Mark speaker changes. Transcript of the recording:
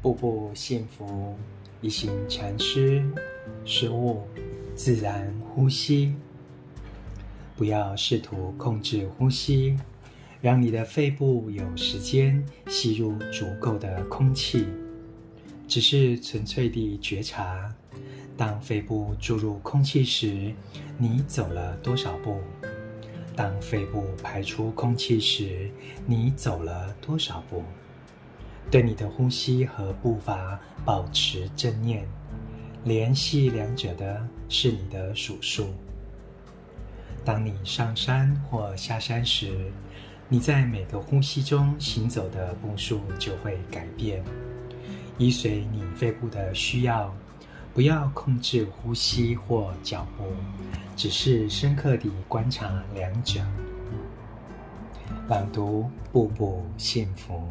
Speaker 1: 步步幸福，一行禅师，食物自然呼吸。不要试图控制呼吸，让你的肺部有时间吸入足够的空气。只是纯粹地觉察，当肺部注入空气时，你走了多少步？当肺部排出空气时，你走了多少步？对你的呼吸和步伐保持正念，联系两者的是你的数数。当你上山或下山时，你在每个呼吸中行走的步数就会改变，依随你肺部的需要。不要控制呼吸或脚步，只是深刻地观察两者。朗读，步步幸福。